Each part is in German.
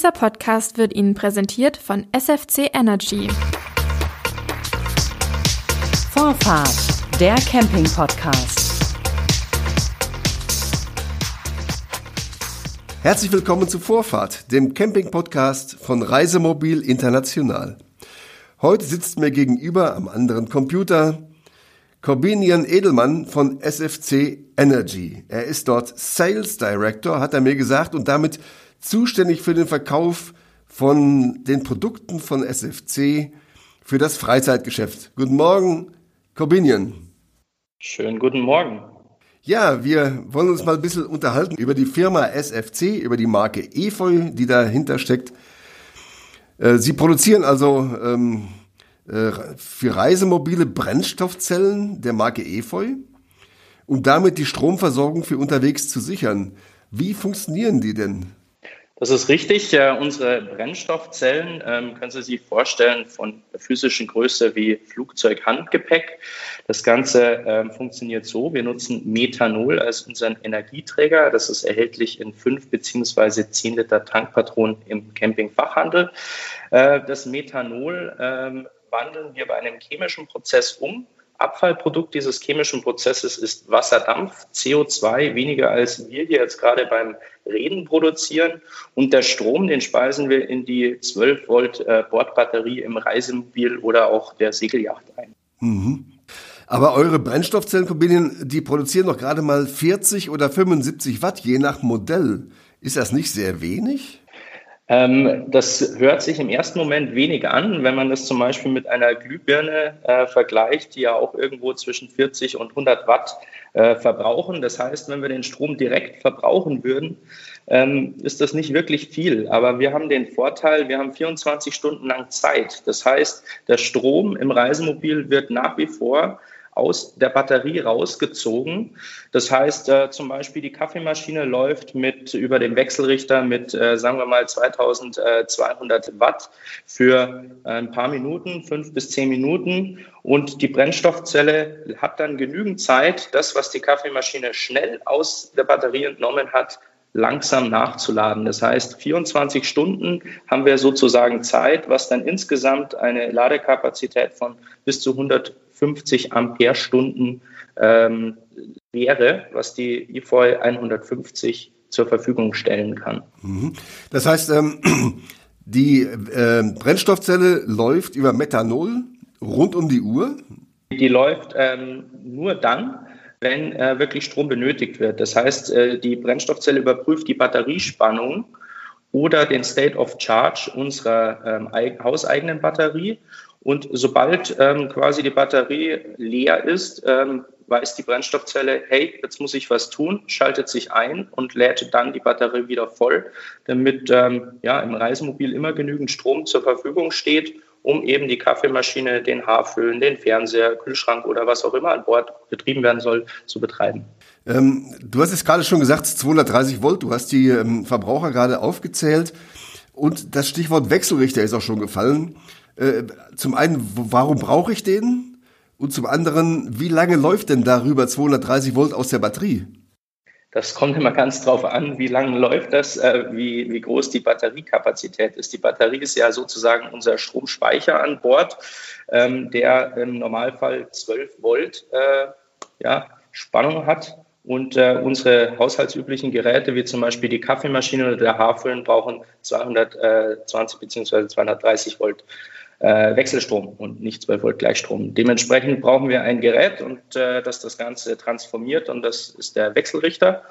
Dieser Podcast wird Ihnen präsentiert von SFC Energy. Vorfahrt, der Camping-Podcast. Herzlich willkommen zu Vorfahrt, dem Camping-Podcast von Reisemobil International. Heute sitzt mir gegenüber am anderen Computer Corbinian Edelmann von SFC Energy. Er ist dort Sales Director, hat er mir gesagt, und damit zuständig für den Verkauf von den Produkten von SFC für das Freizeitgeschäft. Guten Morgen, Corbinian. Schönen guten Morgen. Ja, wir wollen uns mal ein bisschen unterhalten über die Firma SFC, über die Marke Efeu, die dahinter steckt. Äh, Sie produzieren also ähm, äh, für Reisemobile Brennstoffzellen der Marke Efeu, um damit die Stromversorgung für unterwegs zu sichern. Wie funktionieren die denn? Das ist richtig. Äh, unsere Brennstoffzellen ähm, können Sie sich vorstellen von der physischen Größe wie Flugzeug-Handgepäck. Das Ganze ähm, funktioniert so. Wir nutzen Methanol als unseren Energieträger. Das ist erhältlich in fünf beziehungsweise zehn Liter Tankpatronen im Campingfachhandel. Äh, das Methanol ähm, wandeln wir bei einem chemischen Prozess um. Abfallprodukt dieses chemischen Prozesses ist Wasserdampf, CO2, weniger als wir hier jetzt gerade beim Reden produzieren. Und der Strom, den speisen wir in die 12 Volt äh, Bordbatterie im Reisemobil oder auch der Segelyacht ein. Mhm. Aber eure Brennstoffzellenkombinien, die produzieren doch gerade mal 40 oder 75 Watt, je nach Modell. Ist das nicht sehr wenig? Ähm, das hört sich im ersten Moment wenig an, wenn man das zum Beispiel mit einer Glühbirne äh, vergleicht, die ja auch irgendwo zwischen 40 und 100 Watt äh, verbrauchen. Das heißt, wenn wir den Strom direkt verbrauchen würden, ähm, ist das nicht wirklich viel. Aber wir haben den Vorteil, wir haben 24 Stunden lang Zeit. Das heißt, der Strom im Reisemobil wird nach wie vor aus der Batterie rausgezogen. Das heißt, äh, zum Beispiel die Kaffeemaschine läuft mit über den Wechselrichter mit, äh, sagen wir mal, 2200 Watt für ein paar Minuten, fünf bis zehn Minuten. Und die Brennstoffzelle hat dann genügend Zeit, das, was die Kaffeemaschine schnell aus der Batterie entnommen hat, langsam nachzuladen. Das heißt, 24 Stunden haben wir sozusagen Zeit, was dann insgesamt eine Ladekapazität von bis zu 150 Ampere-Stunden ähm, wäre, was die EFOI 150 zur Verfügung stellen kann. Mhm. Das heißt, ähm, die äh, Brennstoffzelle läuft über Methanol rund um die Uhr? Die läuft ähm, nur dann, wenn äh, wirklich Strom benötigt wird. Das heißt, äh, die Brennstoffzelle überprüft die Batteriespannung oder den State of Charge unserer ähm, hauseigenen Batterie. Und sobald ähm, quasi die Batterie leer ist, ähm, weiß die Brennstoffzelle, hey, jetzt muss ich was tun, schaltet sich ein und lädt dann die Batterie wieder voll, damit ähm, ja, im Reisemobil immer genügend Strom zur Verfügung steht um eben die Kaffeemaschine, den Haarföhn, den Fernseher, Kühlschrank oder was auch immer an Bord betrieben werden soll, zu betreiben. Ähm, du hast es gerade schon gesagt, 230 Volt, du hast die ähm, Verbraucher gerade aufgezählt und das Stichwort Wechselrichter ist auch schon gefallen. Äh, zum einen, warum brauche ich den? Und zum anderen, wie lange läuft denn darüber 230 Volt aus der Batterie? Das kommt immer ganz drauf an, wie lange läuft das, äh, wie, wie groß die Batteriekapazität ist. Die Batterie ist ja sozusagen unser Stromspeicher an Bord, ähm, der im Normalfall 12 Volt äh, ja, Spannung hat. Und äh, unsere haushaltsüblichen Geräte, wie zum Beispiel die Kaffeemaschine oder der Haarfüllen, brauchen 220 bzw. 230 Volt äh, Wechselstrom und nicht 12 Volt Gleichstrom. Dementsprechend brauchen wir ein Gerät und äh, das das Ganze transformiert und das ist der Wechselrichter.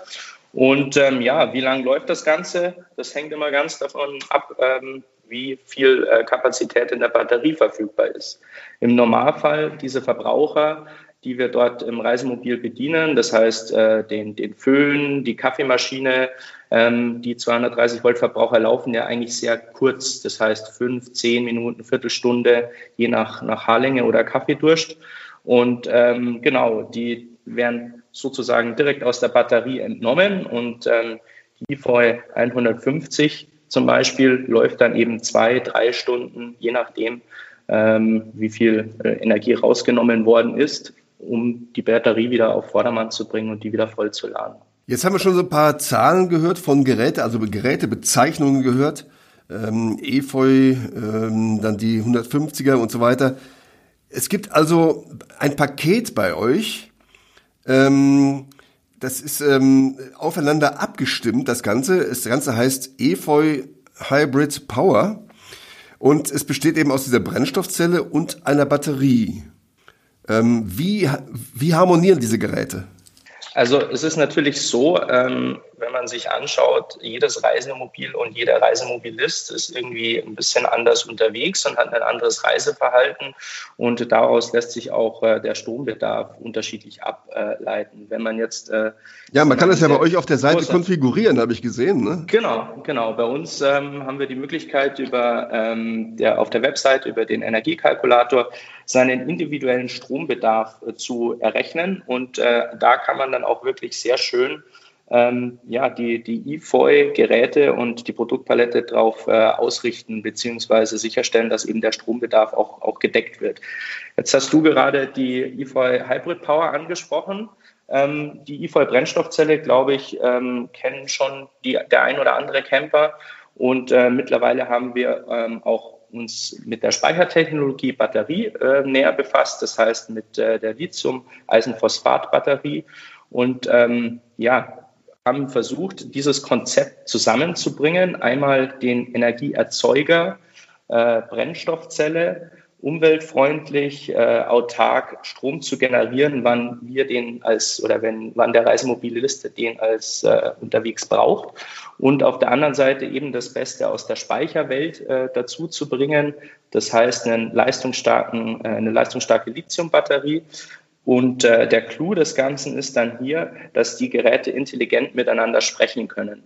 Und ähm, ja, wie lange läuft das Ganze? Das hängt immer ganz davon ab, ähm, wie viel äh, Kapazität in der Batterie verfügbar ist. Im Normalfall diese Verbraucher die wir dort im Reisemobil bedienen. Das heißt, äh, den, den Föhn, die Kaffeemaschine, ähm, die 230 Volt Verbraucher laufen ja eigentlich sehr kurz. Das heißt, fünf, zehn Minuten, Viertelstunde, je nach, nach Haarlänge oder Kaffeedurst. Und ähm, genau, die werden sozusagen direkt aus der Batterie entnommen und ähm, die VE 150 zum Beispiel läuft dann eben zwei, drei Stunden, je nachdem, ähm, wie viel äh, Energie rausgenommen worden ist, um die Batterie wieder auf Vordermann zu bringen und die wieder voll zu laden. Jetzt haben wir schon so ein paar Zahlen gehört von Geräte, also Gerätebezeichnungen gehört. ähm, Efeu, ähm, dann die 150er und so weiter. Es gibt also ein Paket bei euch, ähm, das ist ähm, aufeinander abgestimmt, das Ganze. Das Ganze heißt Efeu Hybrid Power und es besteht eben aus dieser Brennstoffzelle und einer Batterie. Ähm, wie, wie harmonieren diese Geräte? Also es ist natürlich so, ähm, wenn man sich anschaut, jedes Reisemobil und jeder Reisemobilist ist irgendwie ein bisschen anders unterwegs und hat ein anderes Reiseverhalten und daraus lässt sich auch äh, der Strombedarf unterschiedlich ableiten. Wenn man jetzt äh, ja, man kann das ja bei euch auf der Seite konfigurieren, habe ich gesehen. Ne? Genau, genau. Bei uns ähm, haben wir die Möglichkeit über ähm, der auf der Website über den Energiekalkulator seinen individuellen Strombedarf äh, zu errechnen und äh, da kann man dann auch wirklich sehr schön ähm, ja, die, die EFOI-Geräte und die Produktpalette darauf äh, ausrichten beziehungsweise sicherstellen, dass eben der Strombedarf auch, auch gedeckt wird. Jetzt hast du gerade die EFOI Hybrid Power angesprochen. Ähm, die EFOI Brennstoffzelle, glaube ich, ähm, kennen schon die, der ein oder andere Camper. Und äh, mittlerweile haben wir ähm, auch uns mit der Speichertechnologie Batterie äh, näher befasst, das heißt mit äh, der Lithium-Eisenphosphat-Batterie. Und ähm, ja, haben versucht, dieses Konzept zusammenzubringen. Einmal den Energieerzeuger, äh, Brennstoffzelle, umweltfreundlich, äh, autark Strom zu generieren, wann wir den als oder wenn wann der Reisemobilist den als äh, unterwegs braucht. Und auf der anderen Seite eben das Beste aus der Speicherwelt äh, dazu zu bringen. Das heißt, einen leistungsstarken, äh, eine leistungsstarke Lithiumbatterie und äh, der Clou des Ganzen ist dann hier, dass die Geräte intelligent miteinander sprechen können.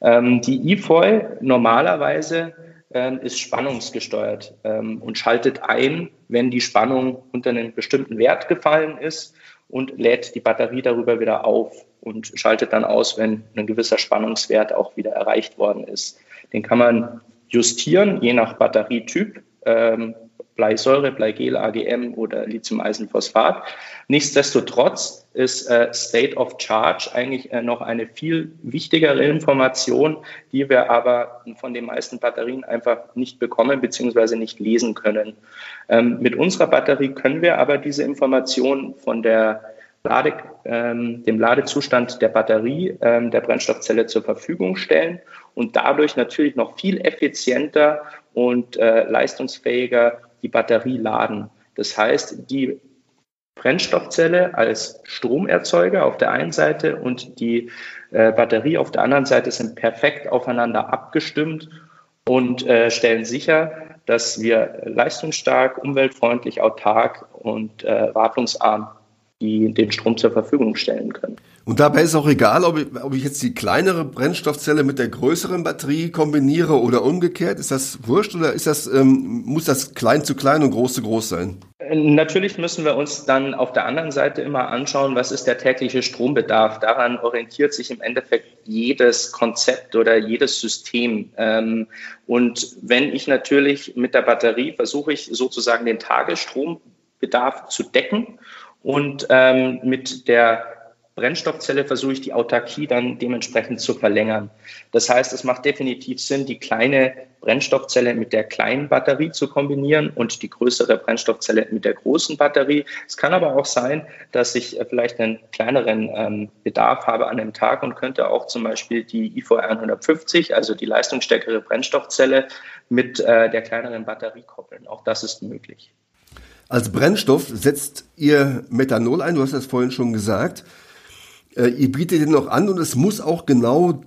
Ähm, die eFoil normalerweise ähm, ist spannungsgesteuert ähm, und schaltet ein, wenn die Spannung unter einen bestimmten Wert gefallen ist und lädt die Batterie darüber wieder auf und schaltet dann aus, wenn ein gewisser Spannungswert auch wieder erreicht worden ist. Den kann man justieren, je nach Batterietyp. Ähm, Bleisäure, Bleigel, AGM oder Lithium-Eisenphosphat. Nichtsdestotrotz ist äh, State of Charge eigentlich äh, noch eine viel wichtigere Information, die wir aber von den meisten Batterien einfach nicht bekommen bzw. nicht lesen können. Ähm, mit unserer Batterie können wir aber diese Information von der Lade, ähm, dem Ladezustand der Batterie ähm, der Brennstoffzelle zur Verfügung stellen und dadurch natürlich noch viel effizienter und äh, leistungsfähiger die Batterie laden. Das heißt, die Brennstoffzelle als Stromerzeuger auf der einen Seite und die äh, Batterie auf der anderen Seite sind perfekt aufeinander abgestimmt und äh, stellen sicher, dass wir leistungsstark, umweltfreundlich, autark und äh, wartungsarm die den Strom zur Verfügung stellen können. Und dabei ist auch egal, ob ich, ob ich jetzt die kleinere Brennstoffzelle mit der größeren Batterie kombiniere oder umgekehrt. Ist das wurscht oder ist das, ähm, muss das klein zu klein und groß zu groß sein? Natürlich müssen wir uns dann auf der anderen Seite immer anschauen, was ist der tägliche Strombedarf. Daran orientiert sich im Endeffekt jedes Konzept oder jedes System. Ähm, und wenn ich natürlich mit der Batterie versuche ich sozusagen den Tagesstrombedarf zu decken und ähm, mit der Brennstoffzelle versuche ich die Autarkie dann dementsprechend zu verlängern. Das heißt, es macht definitiv Sinn, die kleine Brennstoffzelle mit der kleinen Batterie zu kombinieren und die größere Brennstoffzelle mit der großen Batterie. Es kann aber auch sein, dass ich äh, vielleicht einen kleineren ähm, Bedarf habe an einem Tag und könnte auch zum Beispiel die IFO 150, also die leistungsstärkere Brennstoffzelle, mit äh, der kleineren Batterie koppeln. Auch das ist möglich. Als Brennstoff setzt ihr Methanol ein, du hast das vorhin schon gesagt. Äh, ihr bietet den noch an und es muss auch genau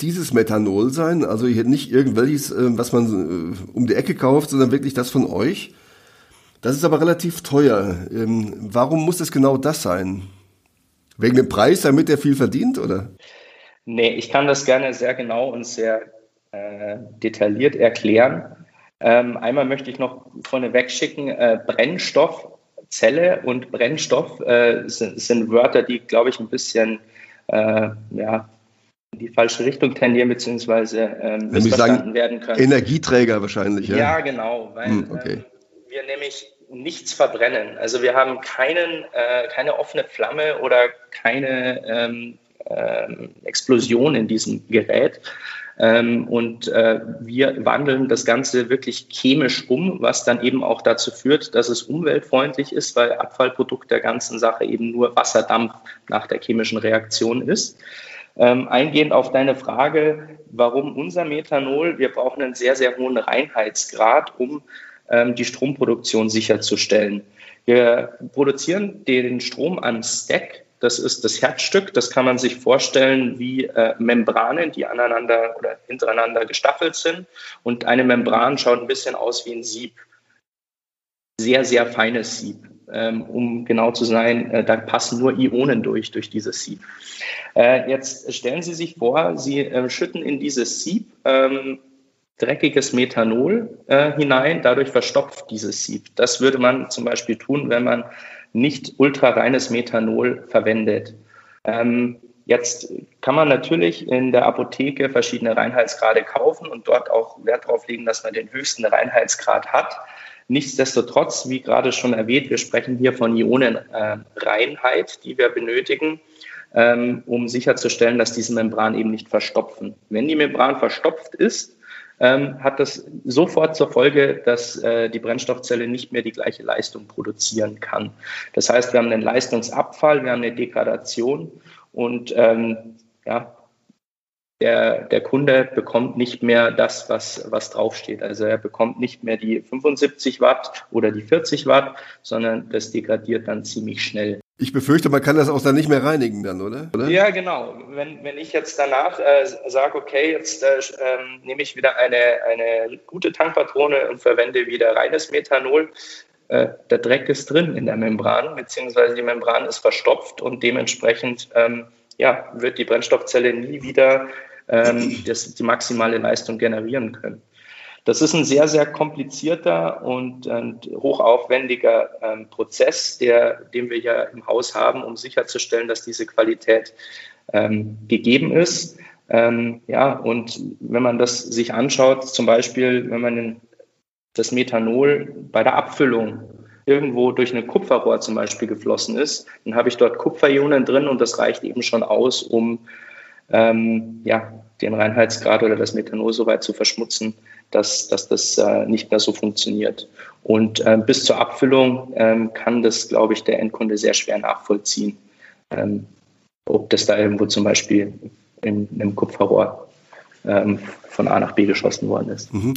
dieses Methanol sein, also hier nicht irgendwelches, äh, was man äh, um die Ecke kauft, sondern wirklich das von euch. Das ist aber relativ teuer. Ähm, warum muss es genau das sein? Wegen dem Preis, damit er viel verdient, oder? Nee, ich kann das gerne sehr genau und sehr äh, detailliert erklären. Ähm, einmal möchte ich noch vorneweg schicken, äh, Brennstoffzelle und Brennstoff äh, sind, sind, Wörter, die, glaube ich, ein bisschen äh, ja, in die falsche Richtung tendieren, beziehungsweise ähm, missverstanden sagen, werden können. Energieträger wahrscheinlich, ja? Ja, genau, weil hm, okay. ähm, wir nämlich nichts verbrennen. Also wir haben keinen, äh, keine offene Flamme oder keine ähm, ähm, Explosion in diesem Gerät. Ähm, und äh, wir wandeln das Ganze wirklich chemisch um, was dann eben auch dazu führt, dass es umweltfreundlich ist, weil Abfallprodukt der ganzen Sache eben nur Wasserdampf nach der chemischen Reaktion ist. Ähm, eingehend auf deine Frage, warum unser Methanol? Wir brauchen einen sehr, sehr hohen Reinheitsgrad, um ähm, die Stromproduktion sicherzustellen. Wir produzieren den Strom am Stack. Das ist das Herzstück. Das kann man sich vorstellen wie äh, Membranen, die aneinander oder hintereinander gestaffelt sind. Und eine Membran schaut ein bisschen aus wie ein Sieb. Sehr, sehr feines Sieb. Ähm, um genau zu sein, äh, da passen nur Ionen durch, durch dieses Sieb. Äh, jetzt stellen Sie sich vor, Sie äh, schütten in dieses Sieb ähm, dreckiges Methanol äh, hinein, dadurch verstopft dieses Sieb. Das würde man zum Beispiel tun, wenn man nicht ultrareines Methanol verwendet. Ähm, jetzt kann man natürlich in der Apotheke verschiedene Reinheitsgrade kaufen und dort auch Wert darauf legen, dass man den höchsten Reinheitsgrad hat. Nichtsdestotrotz, wie gerade schon erwähnt, wir sprechen hier von Ionenreinheit, die wir benötigen, ähm, um sicherzustellen, dass diese Membran eben nicht verstopfen. Wenn die Membran verstopft ist, ähm, hat das sofort zur Folge, dass äh, die Brennstoffzelle nicht mehr die gleiche Leistung produzieren kann. Das heißt, wir haben einen Leistungsabfall, wir haben eine Degradation und ähm, ja, der, der Kunde bekommt nicht mehr das, was, was draufsteht. Also er bekommt nicht mehr die 75 Watt oder die 40 Watt, sondern das degradiert dann ziemlich schnell. Ich befürchte, man kann das auch dann nicht mehr reinigen dann, oder? oder? Ja, genau. Wenn, wenn ich jetzt danach äh, sage, okay, jetzt äh, äh, nehme ich wieder eine, eine gute Tankpatrone und verwende wieder reines Methanol, äh, der Dreck ist drin in der Membran, beziehungsweise die Membran ist verstopft und dementsprechend ähm, ja, wird die Brennstoffzelle nie wieder ähm, das, die maximale Leistung generieren können. Das ist ein sehr, sehr komplizierter und, hochaufwendiger ähm, Prozess, der, den wir ja im Haus haben, um sicherzustellen, dass diese Qualität ähm, gegeben ist. Ähm, ja, und wenn man das sich anschaut, zum Beispiel, wenn man das Methanol bei der Abfüllung irgendwo durch ein Kupferrohr zum Beispiel geflossen ist, dann habe ich dort Kupferionen drin und das reicht eben schon aus, um ähm, ja, den Reinheitsgrad oder das Methanol so weit zu verschmutzen, dass, dass das äh, nicht mehr so funktioniert. Und äh, bis zur Abfüllung ähm, kann das, glaube ich, der Endkunde sehr schwer nachvollziehen, ähm, ob das da irgendwo zum Beispiel in, in einem Kupferrohr ähm, von A nach B geschossen worden ist. Mhm.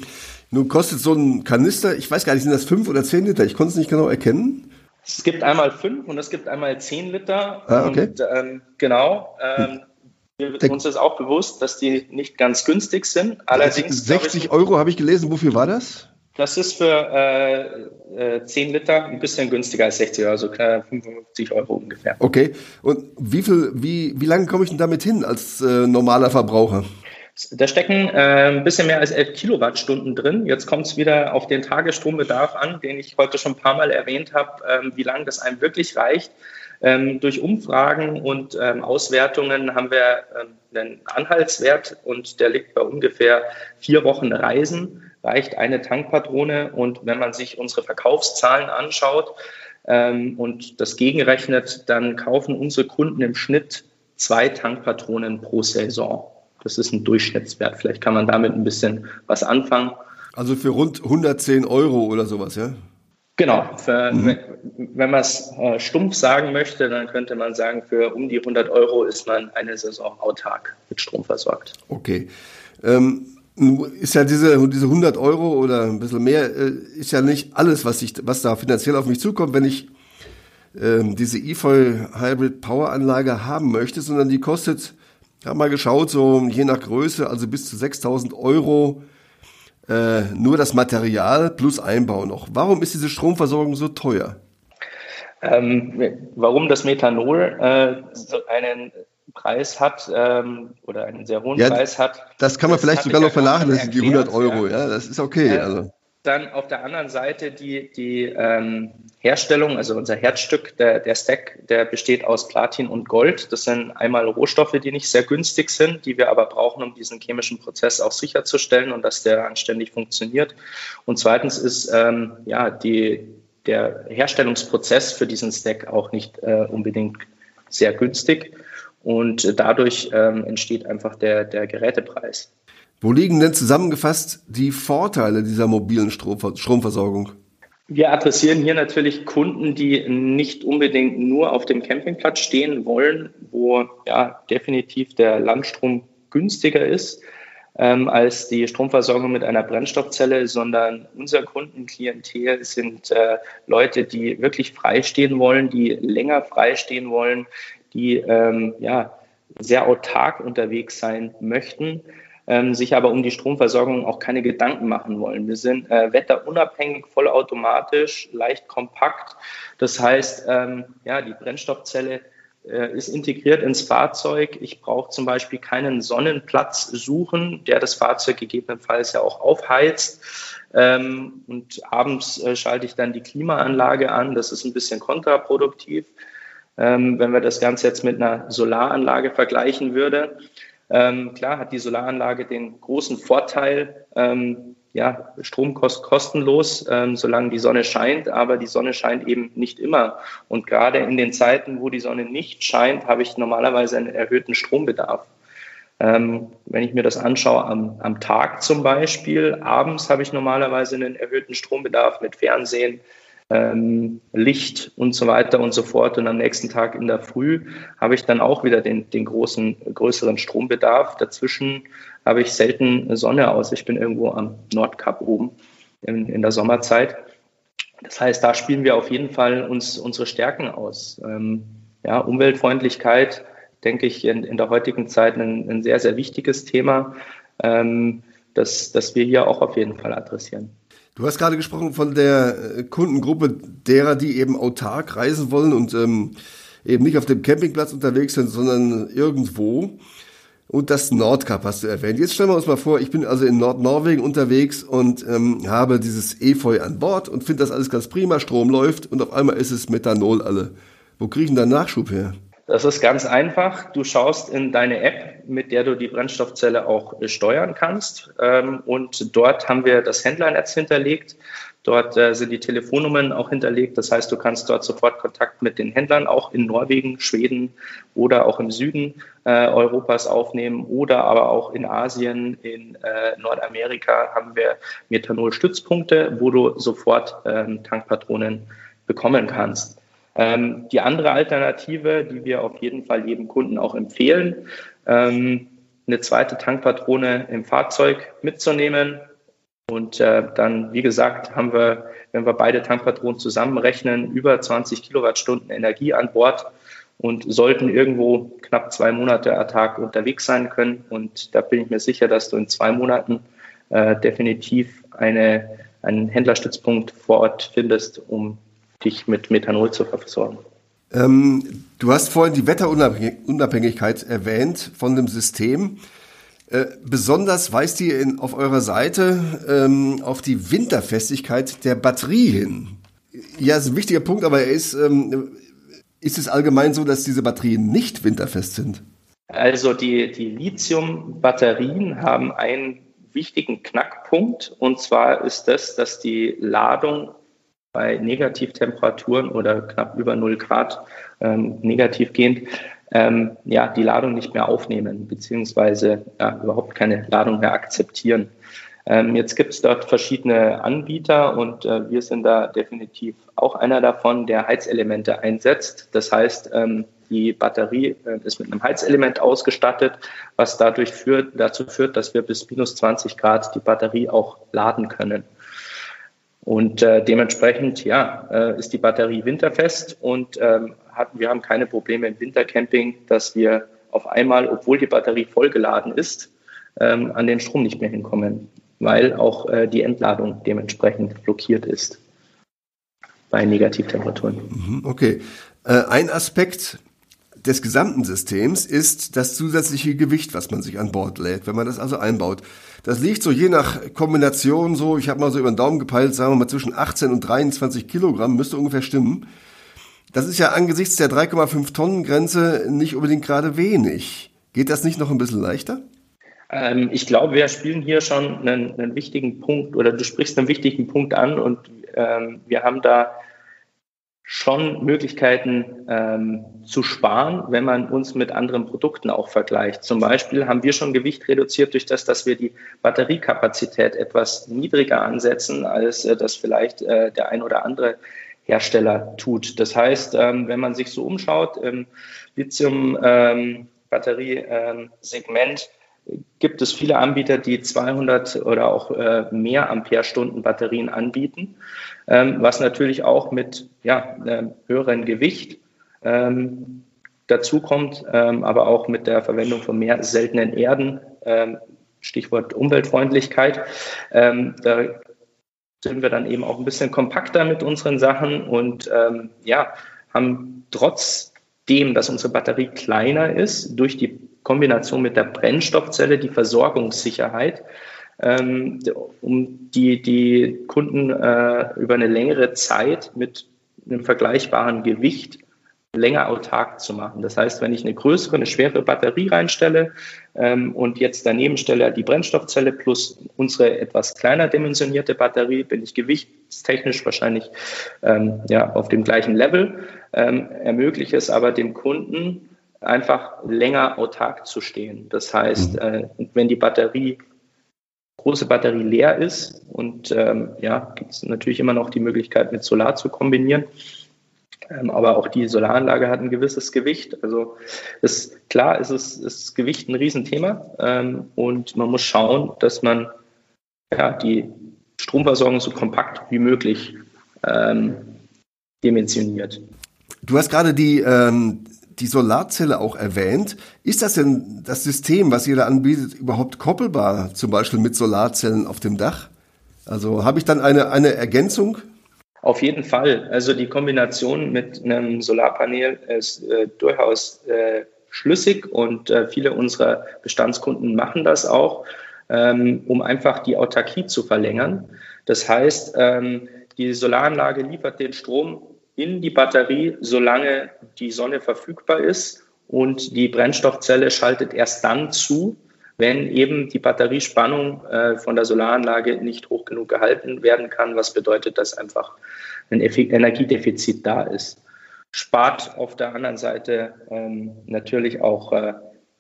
Nun kostet so ein Kanister, ich weiß gar nicht, sind das fünf oder zehn Liter? Ich konnte es nicht genau erkennen. Es gibt einmal fünf und es gibt einmal zehn Liter. Ah, okay. Und, ähm, genau. Wir, uns ist auch bewusst, dass die nicht ganz günstig sind. Allerdings 60 ich, Euro habe ich gelesen. Wofür war das? Das ist für äh, äh, 10 Liter ein bisschen günstiger als 60 Euro, also 55 Euro ungefähr. Okay. Und wie viel, wie, wie lange komme ich denn damit hin als äh, normaler Verbraucher? Da stecken äh, ein bisschen mehr als 11 Kilowattstunden drin. Jetzt kommt es wieder auf den Tagesstrombedarf an, den ich heute schon ein paar Mal erwähnt habe, ähm, wie lange das einem wirklich reicht. Ähm, durch Umfragen und ähm, Auswertungen haben wir ähm, einen Anhaltswert und der liegt bei ungefähr vier Wochen Reisen, reicht eine Tankpatrone. Und wenn man sich unsere Verkaufszahlen anschaut ähm, und das gegenrechnet, dann kaufen unsere Kunden im Schnitt zwei Tankpatronen pro Saison. Das ist ein Durchschnittswert. Vielleicht kann man damit ein bisschen was anfangen. Also für rund 110 Euro oder sowas, ja? Genau, für, mhm. wenn man es äh, stumpf sagen möchte, dann könnte man sagen, für um die 100 Euro ist man eine Saison autark mit Strom versorgt. Okay. Ähm, ist ja diese, diese 100 Euro oder ein bisschen mehr, äh, ist ja nicht alles, was, ich, was da finanziell auf mich zukommt, wenn ich ähm, diese EFOL Hybrid Power Anlage haben möchte, sondern die kostet, ich habe mal geschaut, so je nach Größe, also bis zu 6000 Euro äh, nur das Material plus Einbau noch. Warum ist diese Stromversorgung so teuer? Ähm, warum das Methanol äh, so einen Preis hat ähm, oder einen sehr hohen ja, Preis hat. Das kann man vielleicht sogar noch vernachlässigen, die 100 Euro. Ja, ja das ist okay. Äh, also. Dann auf der anderen Seite die, die ähm, Herstellung, also unser Herzstück, der, der Stack, der besteht aus Platin und Gold. Das sind einmal Rohstoffe, die nicht sehr günstig sind, die wir aber brauchen, um diesen chemischen Prozess auch sicherzustellen und dass der anständig funktioniert. Und zweitens ist ähm, ja die, der Herstellungsprozess für diesen Stack auch nicht äh, unbedingt sehr günstig. Und dadurch ähm, entsteht einfach der, der Gerätepreis. Wo liegen denn zusammengefasst die Vorteile dieser mobilen Stromversorgung? Wir adressieren hier natürlich Kunden, die nicht unbedingt nur auf dem Campingplatz stehen wollen, wo ja definitiv der Landstrom günstiger ist ähm, als die Stromversorgung mit einer Brennstoffzelle, sondern unser Kundenklientel sind äh, Leute, die wirklich freistehen wollen, die länger freistehen wollen, die ähm, ja sehr autark unterwegs sein möchten ähm, sich aber um die Stromversorgung auch keine Gedanken machen wollen. Wir sind äh, wetterunabhängig, vollautomatisch, leicht kompakt. Das heißt, ähm, ja, die Brennstoffzelle äh, ist integriert ins Fahrzeug. Ich brauche zum Beispiel keinen Sonnenplatz suchen, der das Fahrzeug gegebenenfalls ja auch aufheizt. Ähm, und abends äh, schalte ich dann die Klimaanlage an. Das ist ein bisschen kontraproduktiv, ähm, wenn wir das Ganze jetzt mit einer Solaranlage vergleichen würde. Ähm, klar hat die Solaranlage den großen Vorteil, ähm, ja, Strom kostet kostenlos, ähm, solange die Sonne scheint, aber die Sonne scheint eben nicht immer. Und gerade in den Zeiten, wo die Sonne nicht scheint, habe ich normalerweise einen erhöhten Strombedarf. Ähm, wenn ich mir das anschaue am, am Tag zum Beispiel, abends habe ich normalerweise einen erhöhten Strombedarf mit Fernsehen, ähm, Licht und so weiter und so fort. Und am nächsten Tag in der Früh habe ich dann auch wieder den, den großen, größeren Strombedarf. Dazwischen habe ich selten Sonne aus. Ich bin irgendwo am Nordkap oben in, in der Sommerzeit. Das heißt, da spielen wir auf jeden Fall uns unsere Stärken aus. Ähm, ja, Umweltfreundlichkeit, denke ich, in, in der heutigen Zeit ein, ein sehr, sehr wichtiges Thema, ähm, das, das wir hier auch auf jeden Fall adressieren. Du hast gerade gesprochen von der äh, Kundengruppe derer, die eben autark reisen wollen und ähm, eben nicht auf dem Campingplatz unterwegs sind, sondern irgendwo. Und das Nordkap hast du erwähnt. Jetzt stellen wir uns mal vor, ich bin also in Nordnorwegen unterwegs und ähm, habe dieses Efeu an Bord und finde das alles ganz prima, Strom läuft und auf einmal ist es Methanol alle. Wo kriege ich denn da Nachschub her? Das ist ganz einfach. Du schaust in deine App, mit der du die Brennstoffzelle auch äh, steuern kannst. Ähm, und dort haben wir das Händlernetz hinterlegt. Dort äh, sind die Telefonnummern auch hinterlegt. Das heißt, du kannst dort sofort Kontakt mit den Händlern auch in Norwegen, Schweden oder auch im Süden äh, Europas aufnehmen oder aber auch in Asien, in Nordamerika haben wir Methanol-Stützpunkte, wo du sofort ähm, Tankpatronen bekommen kannst. Ähm, die andere Alternative, die wir auf jeden Fall jedem Kunden auch empfehlen, ähm, eine zweite Tankpatrone im Fahrzeug mitzunehmen. Und äh, dann, wie gesagt, haben wir, wenn wir beide Tankpatronen zusammenrechnen, über 20 Kilowattstunden Energie an Bord und sollten irgendwo knapp zwei Monate am Tag unterwegs sein können. Und da bin ich mir sicher, dass du in zwei Monaten äh, definitiv eine, einen Händlerstützpunkt vor Ort findest, um dich mit Methanol zu versorgen. Ähm, du hast vorhin die Wetterunabhängigkeit erwähnt von dem System. Äh, besonders weist ihr in, auf eurer Seite ähm, auf die Winterfestigkeit der Batterie hin. Ja, ist ein wichtiger Punkt, aber ist, ähm, ist es allgemein so, dass diese Batterien nicht winterfest sind? Also die, die Lithium-Batterien haben einen wichtigen Knackpunkt und zwar ist das, dass die Ladung bei Negativtemperaturen oder knapp über 0 Grad ähm, negativ gehend, ähm, ja, die Ladung nicht mehr aufnehmen, beziehungsweise ja, überhaupt keine Ladung mehr akzeptieren. Ähm, jetzt gibt es dort verschiedene Anbieter und äh, wir sind da definitiv auch einer davon, der Heizelemente einsetzt. Das heißt, ähm, die Batterie äh, ist mit einem Heizelement ausgestattet, was dadurch führt, dazu führt, dass wir bis minus 20 Grad die Batterie auch laden können. Und äh, dementsprechend, ja, äh, ist die Batterie winterfest und ähm, hat, wir haben keine Probleme im Wintercamping, dass wir auf einmal, obwohl die Batterie vollgeladen ist, ähm, an den Strom nicht mehr hinkommen, weil auch äh, die Entladung dementsprechend blockiert ist bei Negativtemperaturen. Mhm, okay. Äh, ein Aspekt des gesamten Systems ist das zusätzliche Gewicht, was man sich an Bord lädt, wenn man das also einbaut. Das liegt so je nach Kombination so, ich habe mal so über den Daumen gepeilt, sagen wir mal zwischen 18 und 23 Kilogramm, müsste ungefähr stimmen. Das ist ja angesichts der 3,5 Tonnen Grenze nicht unbedingt gerade wenig. Geht das nicht noch ein bisschen leichter? Ähm, ich glaube, wir spielen hier schon einen, einen, wichtigen Punkt oder du sprichst einen wichtigen Punkt an und ähm, wir haben da schon Möglichkeiten ähm, zu sparen, wenn man uns mit anderen Produkten auch vergleicht. Zum Beispiel haben wir schon Gewicht reduziert durch das, dass wir die Batteriekapazität etwas niedriger ansetzen, als äh, das vielleicht äh, der ein oder andere Hersteller tut. Das heißt, ähm, wenn man sich so umschaut im Lithium-Batteriesegment, ähm, gibt es viele Anbieter, die 200 oder auch äh, mehr Ampere-Stunden Batterien anbieten, ähm, was natürlich auch mit ja, einem höheren Gewicht ähm, dazu kommt, ähm, aber auch mit der Verwendung von mehr seltenen Erden, ähm, Stichwort Umweltfreundlichkeit. Ähm, da sind wir dann eben auch ein bisschen kompakter mit unseren Sachen und ähm, ja, haben trotzdem, dass unsere Batterie kleiner ist, durch die Kombination mit der Brennstoffzelle die Versorgungssicherheit, ähm, um die, die Kunden äh, über eine längere Zeit mit einem vergleichbaren Gewicht länger autark zu machen. Das heißt, wenn ich eine größere, eine schwere Batterie reinstelle ähm, und jetzt daneben stelle die Brennstoffzelle plus unsere etwas kleiner dimensionierte Batterie, bin ich gewichtstechnisch wahrscheinlich ähm, ja, auf dem gleichen Level, ähm, ermöglicht es aber dem Kunden einfach länger autark zu stehen. Das heißt, mhm. äh, wenn die Batterie große Batterie leer ist und ähm, ja, gibt es natürlich immer noch die Möglichkeit mit Solar zu kombinieren ähm, aber auch die Solaranlage hat ein gewisses Gewicht. Also ist, klar ist, es, ist Gewicht ein Riesenthema ähm, und man muss schauen, dass man ja, die Stromversorgung so kompakt wie möglich ähm, dimensioniert. Du hast gerade die, ähm, die Solarzelle auch erwähnt. Ist das denn das System, was ihr da anbietet, überhaupt koppelbar, zum Beispiel mit Solarzellen auf dem Dach? Also habe ich dann eine, eine Ergänzung auf jeden Fall. Also die Kombination mit einem Solarpanel ist äh, durchaus äh, schlüssig und äh, viele unserer Bestandskunden machen das auch, ähm, um einfach die Autarkie zu verlängern. Das heißt, ähm, die Solaranlage liefert den Strom in die Batterie, solange die Sonne verfügbar ist und die Brennstoffzelle schaltet erst dann zu, wenn eben die Batteriespannung äh, von der Solaranlage nicht hoch genug gehalten werden kann, was bedeutet, dass einfach ein Energiedefizit da ist. Spart auf der anderen Seite ähm, natürlich auch äh,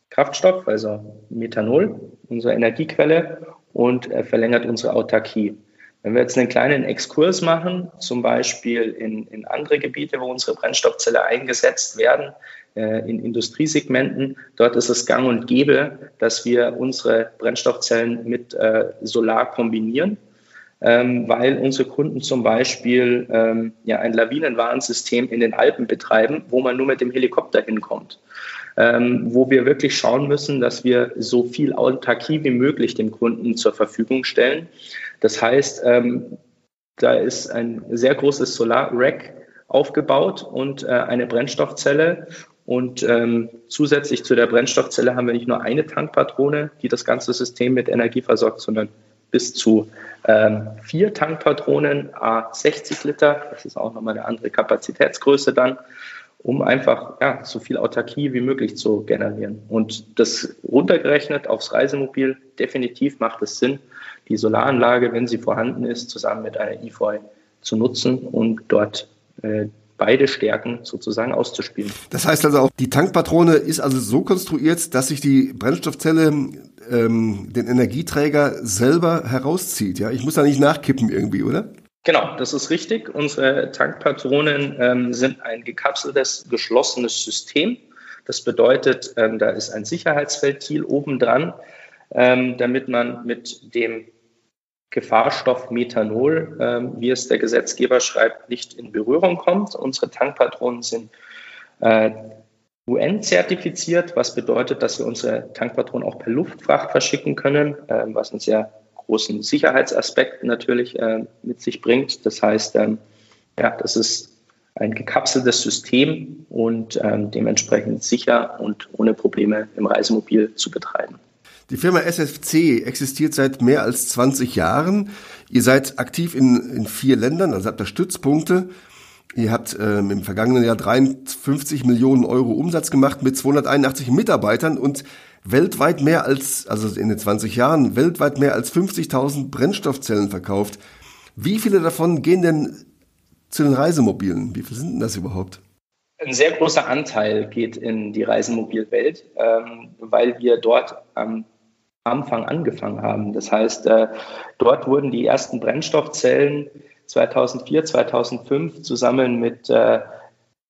Kraftstoff, also Methanol, unsere Energiequelle, und äh, verlängert unsere Autarkie. Wenn wir jetzt einen kleinen Exkurs machen, zum Beispiel in, in andere Gebiete, wo unsere Brennstoffzelle eingesetzt werden, äh, in Industriesegmenten. Dort ist es gang und gäbe, dass wir unsere Brennstoffzellen mit äh, Solar kombinieren, ähm, weil unsere Kunden zum Beispiel ähm, ja, ein Lawinenwarnsystem in den Alpen betreiben, wo man nur mit dem Helikopter hinkommt. Ähm, wo wir wirklich schauen müssen, dass wir so viel Autarkie wie möglich dem Kunden zur Verfügung stellen. Das heißt, ähm, da ist ein sehr großes Solar-Rack aufgebaut und äh, eine Brennstoffzelle und ähm, zusätzlich zu der Brennstoffzelle haben wir nicht nur eine Tankpatrone, die das ganze System mit Energie versorgt, sondern bis zu ähm, vier Tankpatronen, a 60 Liter. Das ist auch nochmal eine andere Kapazitätsgröße dann, um einfach ja, so viel Autarkie wie möglich zu generieren. Und das runtergerechnet aufs Reisemobil, definitiv macht es Sinn, die Solaranlage, wenn sie vorhanden ist, zusammen mit einer EFOI zu nutzen und dort äh, beide Stärken sozusagen auszuspielen. Das heißt also auch, die Tankpatrone ist also so konstruiert, dass sich die Brennstoffzelle ähm, den Energieträger selber herauszieht. Ja, ich muss da nicht nachkippen irgendwie, oder? Genau, das ist richtig. Unsere Tankpatronen ähm, sind ein gekapseltes, geschlossenes System. Das bedeutet, ähm, da ist ein Sicherheitsventil oben dran, ähm, damit man mit dem Gefahrstoff Methanol, ähm, wie es der Gesetzgeber schreibt, nicht in Berührung kommt. Unsere Tankpatronen sind äh, UN-zertifiziert, was bedeutet, dass wir unsere Tankpatronen auch per Luftfracht verschicken können, äh, was einen sehr großen Sicherheitsaspekt natürlich äh, mit sich bringt. Das heißt, ähm, ja, das ist ein gekapseltes System und ähm, dementsprechend sicher und ohne Probleme im Reisemobil zu betreiben. Die Firma SFC existiert seit mehr als 20 Jahren. Ihr seid aktiv in, in vier Ländern, also habt ihr Stützpunkte. Ihr habt ähm, im vergangenen Jahr 53 Millionen Euro Umsatz gemacht mit 281 Mitarbeitern und weltweit mehr als, also in den 20 Jahren, weltweit mehr als 50.000 Brennstoffzellen verkauft. Wie viele davon gehen denn zu den Reisemobilen? Wie viel sind denn das überhaupt? Ein sehr großer Anteil geht in die Reisemobilwelt, ähm, weil wir dort am Anfang angefangen haben. Das heißt, äh, dort wurden die ersten Brennstoffzellen 2004, 2005 zusammen mit äh,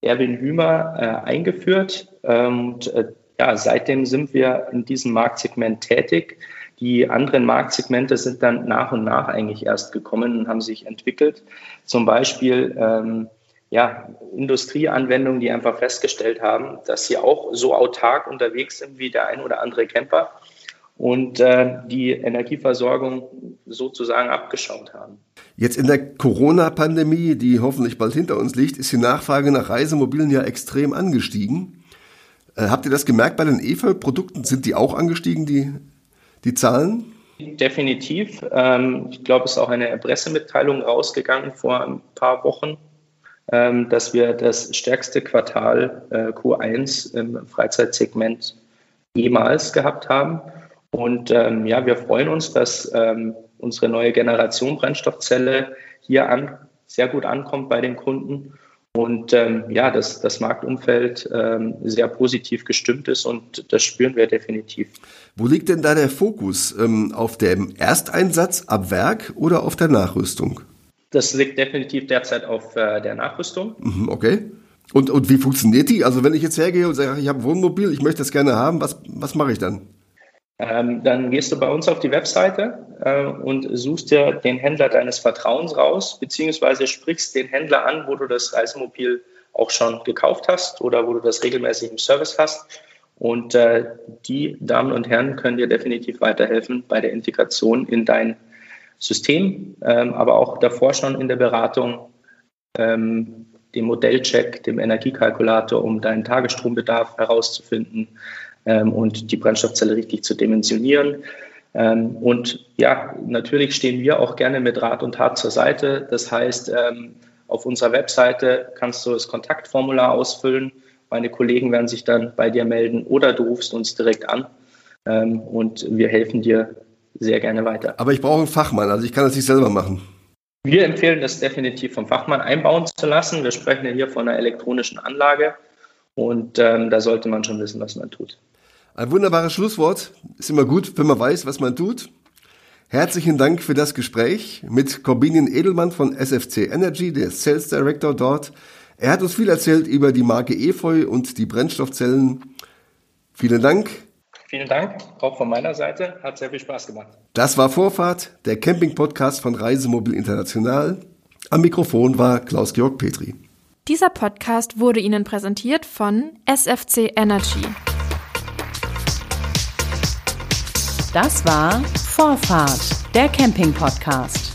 Erwin Hümer äh, eingeführt. Ähm, und ja, seitdem sind wir in diesem Marktsegment tätig. Die anderen Marktsegmente sind dann nach und nach eigentlich erst gekommen und haben sich entwickelt. Zum Beispiel ähm, ja, Industrieanwendungen, die einfach festgestellt haben, dass sie auch so autark unterwegs sind wie der ein oder andere Camper und äh, die Energieversorgung sozusagen abgeschaut haben. Jetzt in der Corona-Pandemie, die hoffentlich bald hinter uns liegt, ist die Nachfrage nach Reisemobilen ja extrem angestiegen. Äh, habt ihr das gemerkt bei den E-Fuel-Produkten? Sind die auch angestiegen, die die Zahlen? Definitiv. Ähm, ich glaube, es ist auch eine Pressemitteilung rausgegangen vor ein paar Wochen, ähm, dass wir das stärkste Quartal äh, Q1 im Freizeitsegment jemals gehabt haben. Und ähm, ja, wir freuen uns, dass unsere neue Generation Brennstoffzelle hier an, sehr gut ankommt bei den Kunden und ähm, ja, dass das Marktumfeld ähm, sehr positiv gestimmt ist und das spüren wir definitiv. Wo liegt denn da der Fokus? Ähm, auf dem Ersteinsatz ab Werk oder auf der Nachrüstung? Das liegt definitiv derzeit auf äh, der Nachrüstung. Mhm, okay. Und, und wie funktioniert die? Also wenn ich jetzt hergehe und sage, ich habe ein Wohnmobil, ich möchte das gerne haben, was, was mache ich dann? Ähm, dann gehst du bei uns auf die Webseite äh, und suchst dir den Händler deines Vertrauens raus, beziehungsweise sprichst den Händler an, wo du das Reisemobil auch schon gekauft hast oder wo du das regelmäßig im Service hast. Und äh, die Damen und Herren können dir definitiv weiterhelfen bei der Integration in dein System, ähm, aber auch davor schon in der Beratung, ähm, dem Modellcheck, dem Energiekalkulator, um deinen Tagesstrombedarf herauszufinden, ähm, und die Brennstoffzelle richtig zu dimensionieren. Ähm, und ja, natürlich stehen wir auch gerne mit Rat und Tat zur Seite. Das heißt, ähm, auf unserer Webseite kannst du das Kontaktformular ausfüllen. Meine Kollegen werden sich dann bei dir melden oder du rufst uns direkt an ähm, und wir helfen dir sehr gerne weiter. Aber ich brauche einen Fachmann, also ich kann das nicht selber machen. Wir empfehlen das definitiv vom Fachmann einbauen zu lassen. Wir sprechen ja hier von einer elektronischen Anlage und ähm, da sollte man schon wissen, was man tut. Ein wunderbares Schlusswort. Ist immer gut, wenn man weiß, was man tut. Herzlichen Dank für das Gespräch mit Corbinian Edelmann von SFC Energy, der Sales Director dort. Er hat uns viel erzählt über die Marke Efeu und die Brennstoffzellen. Vielen Dank. Vielen Dank, auch von meiner Seite. Hat sehr viel Spaß gemacht. Das war Vorfahrt, der Camping-Podcast von Reisemobil International. Am Mikrofon war Klaus-Georg Petri. Dieser Podcast wurde Ihnen präsentiert von SFC Energy. Das war Vorfahrt, der Camping-Podcast.